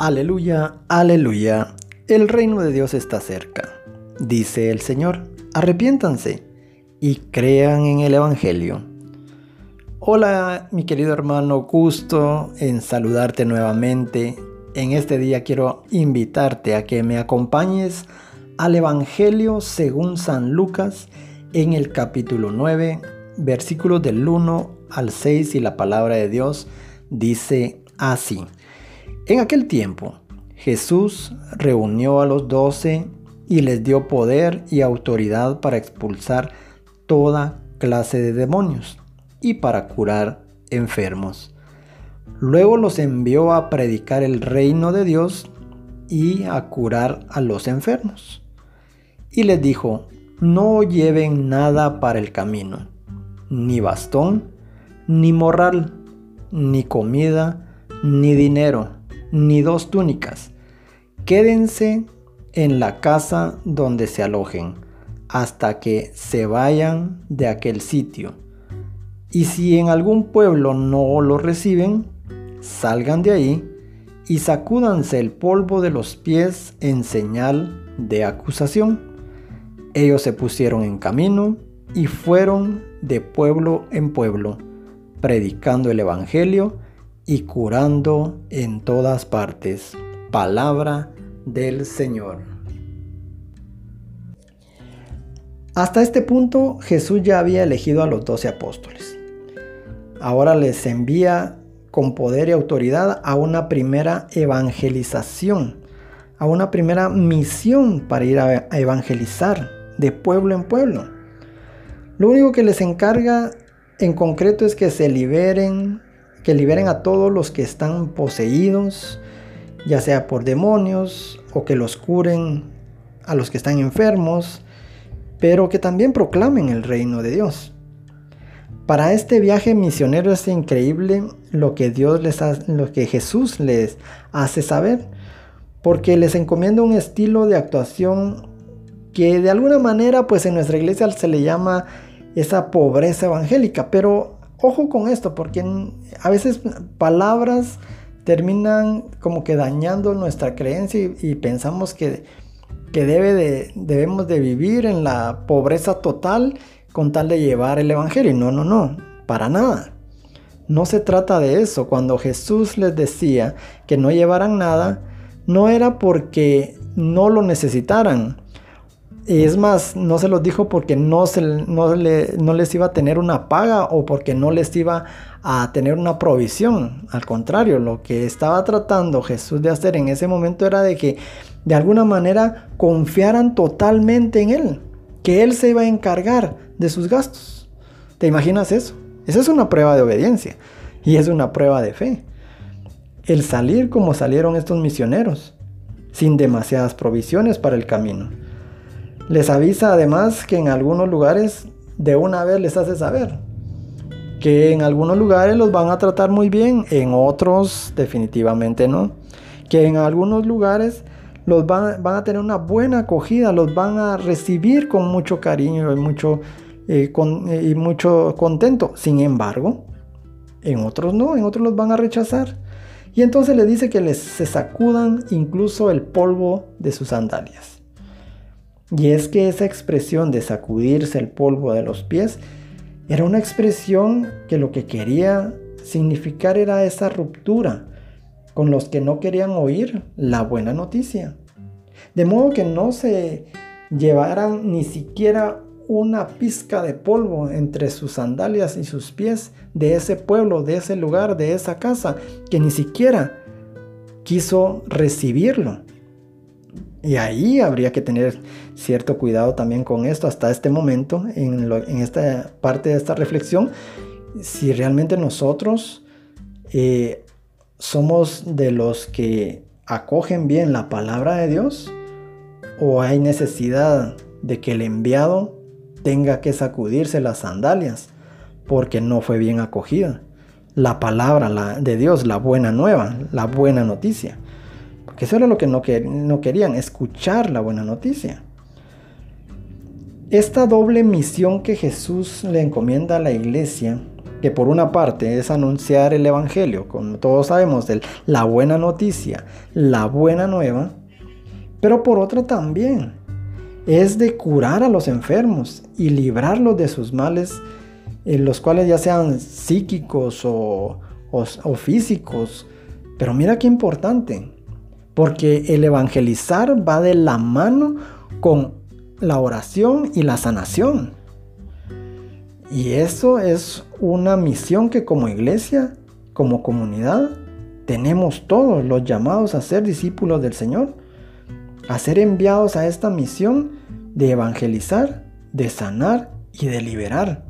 Aleluya, aleluya. El reino de Dios está cerca. Dice el Señor, arrepiéntanse y crean en el Evangelio. Hola mi querido hermano, gusto en saludarte nuevamente. En este día quiero invitarte a que me acompañes al Evangelio según San Lucas en el capítulo 9, versículos del 1 al 6 y la palabra de Dios dice así. En aquel tiempo, Jesús reunió a los doce y les dio poder y autoridad para expulsar toda clase de demonios y para curar enfermos. Luego los envió a predicar el reino de Dios y a curar a los enfermos. Y les dijo, no lleven nada para el camino, ni bastón, ni morral, ni comida, ni dinero ni dos túnicas. Quédense en la casa donde se alojen hasta que se vayan de aquel sitio. Y si en algún pueblo no lo reciben, salgan de ahí y sacúdanse el polvo de los pies en señal de acusación. Ellos se pusieron en camino y fueron de pueblo en pueblo, predicando el Evangelio y curando en todas partes. Palabra del Señor. Hasta este punto Jesús ya había elegido a los doce apóstoles. Ahora les envía con poder y autoridad a una primera evangelización, a una primera misión para ir a evangelizar de pueblo en pueblo. Lo único que les encarga en concreto es que se liberen que liberen a todos los que están poseídos, ya sea por demonios, o que los curen a los que están enfermos, pero que también proclamen el reino de Dios. Para este viaje misionero es increíble lo que Dios les lo que Jesús les hace saber, porque les encomienda un estilo de actuación que de alguna manera pues en nuestra iglesia se le llama esa pobreza evangélica, pero ojo con esto, porque a veces palabras terminan como que dañando nuestra creencia y, pensamos que, que debe de, debemos de vivir en la pobreza total con tal de llevar el Evangelio. No, no, no, para nada. No se trata de eso. Cuando Jesús les decía que no llevaran nada, no era porque no lo necesitaran, es más, no se los dijo porque no, se, no, les iba a tener una paga o porque no les iba a tener una provisión. Al contrario, lo que estaba tratando Jesús de hacer en ese momento era de que de alguna manera confiaran totalmente en Él, que Él se iba a encargar de sus gastos. ¿Te imaginas eso? Esa es una prueba de obediencia y es una prueba de fe. El salir como salieron estos misioneros, sin demasiadas provisiones para el camino les avisa además que en algunos lugares de una vez les hace saber que en algunos lugares los van a tratar muy bien, en otros definitivamente no. Que en algunos lugares los van, a tener una buena acogida, los van a recibir con mucho cariño y mucho, eh, y mucho contento. Sin embargo, en otros no, en otros los van a rechazar. Y entonces le dice que les se sacudan incluso el polvo de sus sandalias. Y es que esa expresión de sacudirse el polvo de los pies era una expresión que lo que quería significar era esa ruptura con los que no querían oír la buena noticia. De modo que no se llevaran ni siquiera una pizca de polvo entre sus sandalias y sus pies de ese pueblo, de ese lugar, de esa casa, que ni siquiera quiso recibirlo. Y ahí habría que tener cierto cuidado también con esto hasta este momento, en, esta parte de esta reflexión, si realmente nosotros eh, somos de los que acogen bien la palabra de Dios o hay necesidad de que el enviado tenga que sacudirse las sandalias porque no fue bien acogida. La palabra de Dios, la buena nueva, la buena noticia que eso era lo que no querían, escuchar la buena noticia. Esta doble misión que Jesús le encomienda a la iglesia que por una parte es anunciar el Evangelio, como todos sabemos, la buena noticia, la buena nueva, pero por otra también es de curar a los enfermos y librarlos de sus males, los cuales ya sean psíquicos o, o físicos. Pero mira qué importante, porque el evangelizar va de la mano con la oración y la sanación. Y eso es una misión que como iglesia, como comunidad, tenemos todos los llamados a ser discípulos del Señor, a ser enviados a esta misión de evangelizar, de sanar y de liberar.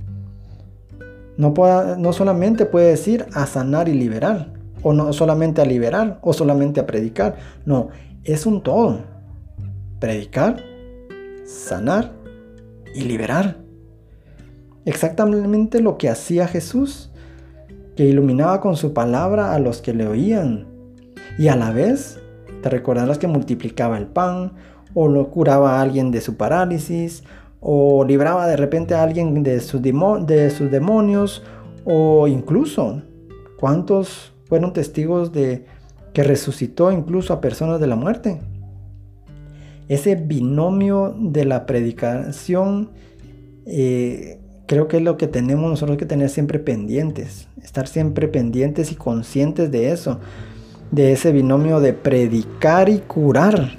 No, no solamente puede decir a sanar y liberar, o no solamente a liberar, o solamente a predicar. No, es un todo. Predicar, sanar y liberar. Exactamente lo que hacía Jesús, que iluminaba con su palabra a los que le oían. Y a la vez, te recordarás que multiplicaba el pan, o lo curaba a alguien de su parálisis, o libraba de repente a alguien de sus, de sus demonios, o incluso, ¿cuántos fueron testigos de que resucitó incluso a personas de la muerte? Ese binomio de la predicación eh, creo que es lo que tenemos nosotros que tener siempre pendientes, estar siempre pendientes y conscientes de eso, de ese binomio de predicar y curar.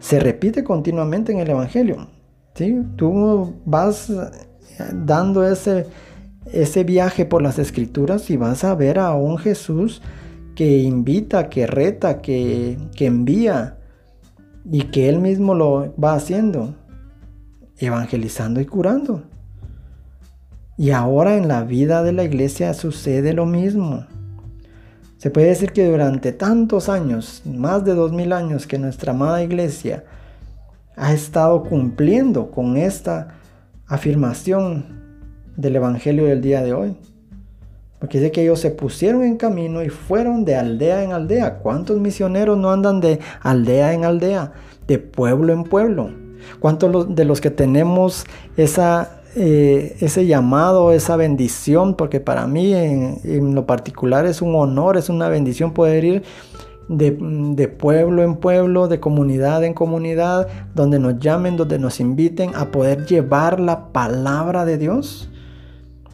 Se repite continuamente en el Evangelio. ¿sí? Tú vas dando ese, ese viaje por las escrituras y vas a ver a un Jesús que invita, que reta, que, que envía y que él mismo lo va haciendo, evangelizando y curando. Y ahora en la vida de la iglesia sucede lo mismo. Se puede decir que durante tantos años, más de dos mil años que nuestra amada iglesia ha estado cumpliendo con esta afirmación del Evangelio del día de hoy. Porque dice que ellos se pusieron en camino y fueron de aldea en aldea. ¿Cuántos misioneros no andan de aldea en aldea, de pueblo en pueblo? ¿Cuántos de los que tenemos eh, ese llamado, esa bendición, porque para mí en, lo particular es un honor, es una bendición poder ir de, de, pueblo en pueblo, de comunidad en comunidad, donde nos llamen, donde nos inviten a poder llevar la palabra de Dios.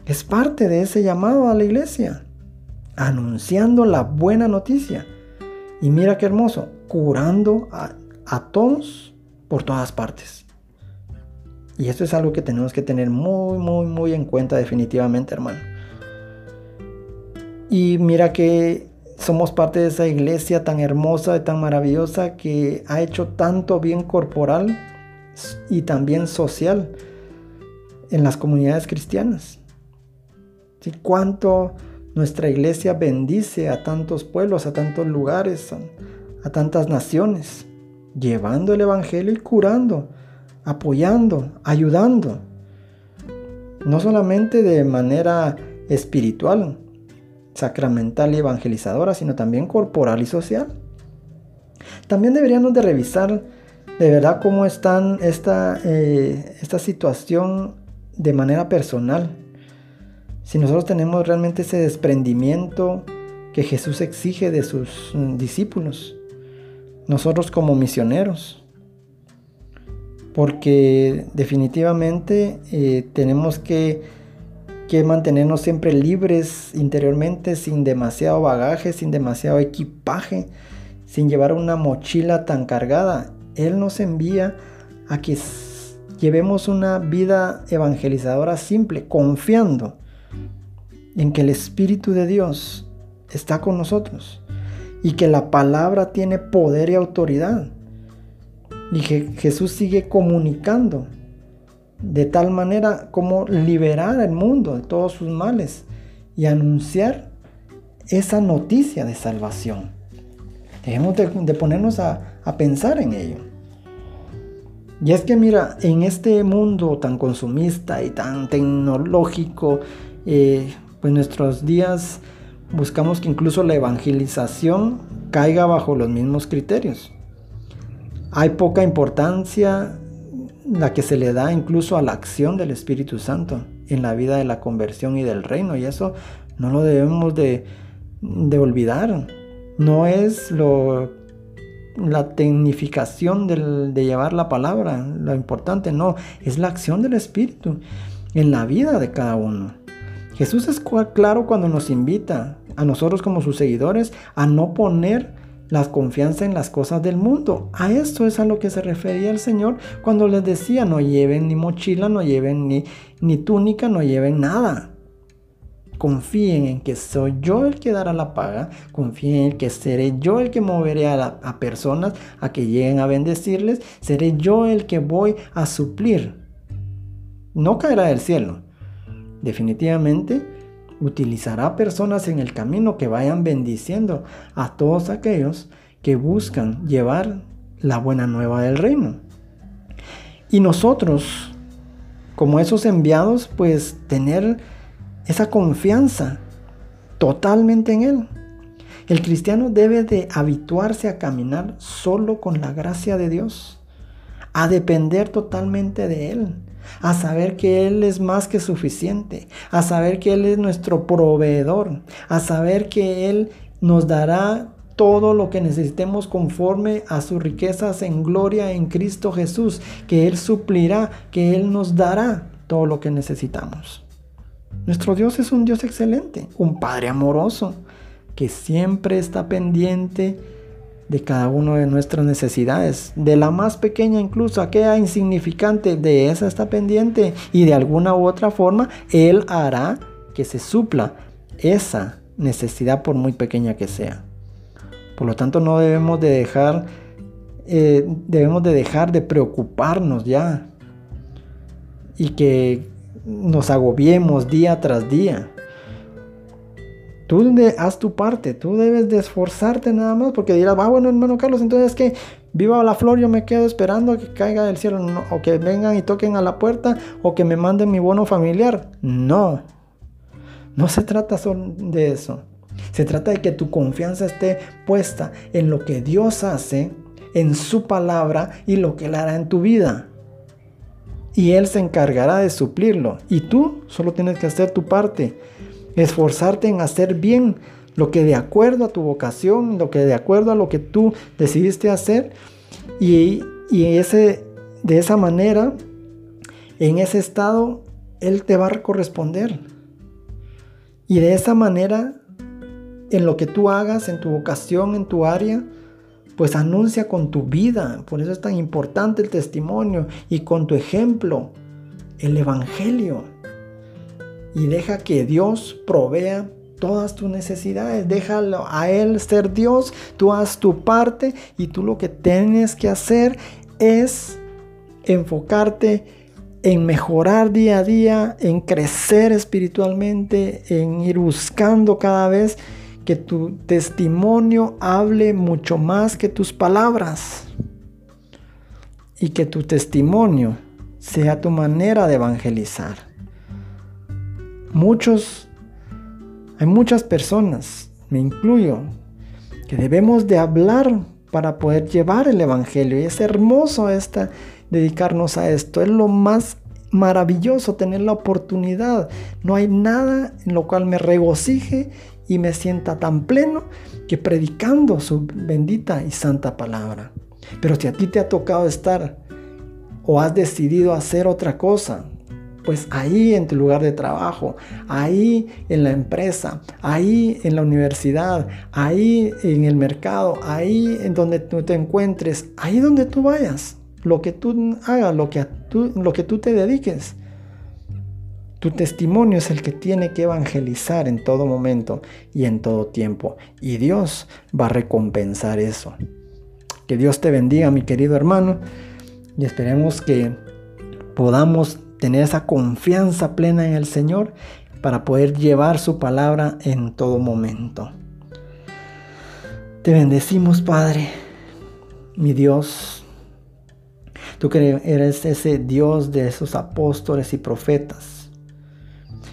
Es parte de ese llamado a la iglesia, anunciando la buena noticia. Y mira qué hermoso, curando a, a todos por todas partes. Y esto es algo que tenemos que tener muy, muy, muy en cuenta definitivamente, hermano. Y mira que somos parte de esa iglesia tan hermosa y tan maravillosa que ha hecho tanto bien corporal y también social en las comunidades cristianas. ¿Sí? Cuánto nuestra iglesia bendice a tantos pueblos, a tantos lugares, a tantas naciones, llevando el Evangelio y curando apoyando, ayudando. No solamente de manera espiritual, sacramental y evangelizadora, sino también corporal y social. También deberíamos de revisar de verdad cómo está esta, eh, esta situación de manera personal. Si nosotros tenemos realmente ese desprendimiento que Jesús exige de sus mm, discípulos, nosotros como misioneros, porque definitivamente eh, tenemos que, que, mantenernos siempre libres interiormente, sin demasiado bagaje, sin demasiado equipaje, sin llevar una mochila tan cargada. Él nos envía a que llevemos una vida evangelizadora simple, confiando en que el Espíritu de Dios está con nosotros y que la palabra tiene poder y autoridad y Jesús sigue comunicando de tal manera como liberar al mundo de todos sus males y anunciar esa noticia de salvación. Debemos de, ponernos a, pensar en ello. Y es que mira, en este mundo tan consumista y tan tecnológico, eh, pues nuestros días buscamos que incluso la evangelización caiga bajo los mismos criterios hay poca importancia la que se le da incluso a la acción del Espíritu Santo en la vida de la conversión y del reino. Y eso no lo debemos de, olvidar. No es lo, la tecnificación de llevar la palabra, lo importante, no, es la acción del Espíritu en la vida de cada uno. Jesús es claro cuando nos invita a nosotros como sus seguidores a no poner la confianza en las cosas del mundo. A esto es a lo que se refería el Señor cuando les decía, no lleven ni mochila, no lleven ni, ni túnica, no lleven nada. Confíen en que soy yo el que dará la paga, confíen en que seré yo el que moveré a, a personas a que lleguen a bendecirles, seré yo el que voy a suplir. No caerá del cielo. Definitivamente utilizará personas en el camino que vayan bendiciendo a todos aquellos que buscan llevar la buena nueva del reino. Y nosotros, como esos enviados, pues tener esa confianza totalmente en Él. El cristiano debe de habituarse a caminar solo con la gracia de Dios, a depender totalmente de Él, a saber que Él es más que suficiente, a saber que Él es nuestro proveedor, a saber que Él nos dará todo lo que necesitemos conforme a sus riquezas en gloria en Cristo Jesús, que Él suplirá, que Él nos dará todo lo que necesitamos. Nuestro Dios es un Dios excelente, un Padre amoroso, que siempre está pendiente de cada una de nuestras necesidades, de la más pequeña incluso, aquella insignificante, de esa está pendiente y de alguna u otra forma Él hará que se supla esa necesidad por muy pequeña que sea. Por lo tanto no debemos de dejar, eh, debemos de dejar de preocuparnos ya y que nos agobiemos día tras día. Tú de, haz tu parte, tú debes de esforzarte nada más, porque dirás, ah, bueno, hermano Carlos, entonces que viva la flor, yo me quedo esperando a que caiga del cielo, o que vengan y toquen a la puerta, o que me manden mi bono familiar. No, no se trata solo de eso. Se trata de que tu confianza esté puesta en lo que Dios hace, en su palabra y lo que Él hará en tu vida. Y Él se encargará de suplirlo. Y tú solo tienes que hacer tu parte esforzarte en hacer bien lo que de acuerdo a tu vocación, lo que de acuerdo a lo que tú decidiste hacer y, ese, de esa manera, en ese estado, Él te va a corresponder. Y de esa manera, en lo que tú hagas, en tu vocación, en tu área, pues anuncia con tu vida. Por eso es tan importante el testimonio y con tu ejemplo, el Evangelio y deja que Dios provea todas tus necesidades. Déjalo a Él ser Dios. Tú haz tu parte y tú lo que tienes que hacer es enfocarte en mejorar día a día, en crecer espiritualmente, en ir buscando cada vez que tu testimonio hable mucho más que tus palabras. Y que tu testimonio sea tu manera de evangelizar muchos, hay muchas personas, me incluyo, que debemos de hablar para poder llevar el Evangelio. Y es hermoso esta, dedicarnos a esto. Es lo más maravilloso tener la oportunidad. No hay nada en lo cual me regocije y me sienta tan pleno que predicando su bendita y santa palabra. Pero si a ti te ha tocado estar o has decidido hacer otra cosa, pues ahí en tu lugar de trabajo, ahí en la empresa, ahí en la universidad, ahí en el mercado, ahí en donde tú te encuentres, ahí donde tú vayas, lo que tú hagas, lo que, tú, lo que tú te dediques. Tu testimonio es el que tiene que evangelizar en todo momento y en todo tiempo. Y Dios va a recompensar eso. Que Dios te bendiga, mi querido hermano. Y esperemos que podamos tener esa confianza plena en el Señor para poder llevar su palabra en todo momento. Te bendecimos, Padre, mi Dios. Tú que eres ese Dios de esos apóstoles y profetas,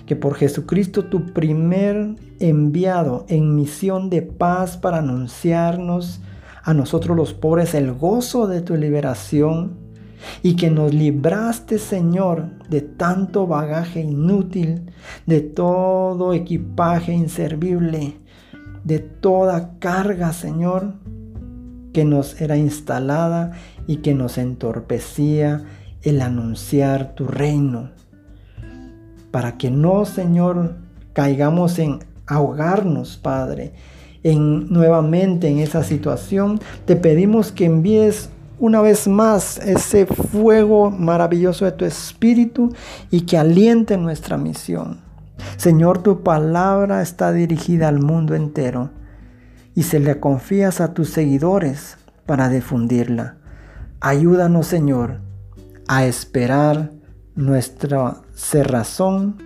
que por Jesucristo tu primer enviado en misión de paz para anunciarnos a nosotros los pobres el gozo de tu liberación, y que nos libraste, Señor, de tanto bagaje inútil, de todo equipaje inservible, de toda carga, Señor, que nos era instalada y que nos entorpecía el anunciar tu reino. Para que no, Señor, caigamos en ahogarnos, Padre, en nuevamente en esa situación, te pedimos que envíes una vez más ese fuego maravilloso de tu espíritu y que aliente nuestra misión. Señor, tu palabra está dirigida al mundo entero y se le confías a tus seguidores para difundirla. Ayúdanos, Señor, a esperar nuestra cerrazón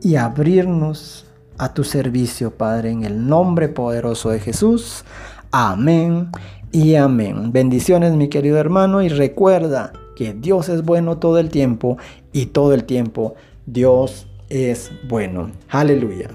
y abrirnos a tu servicio, Padre, en el nombre poderoso de Jesús. Amén y amén. Bendiciones, mi querido hermano, y recuerda que Dios es bueno todo el tiempo y todo el tiempo Dios es bueno. Aleluya.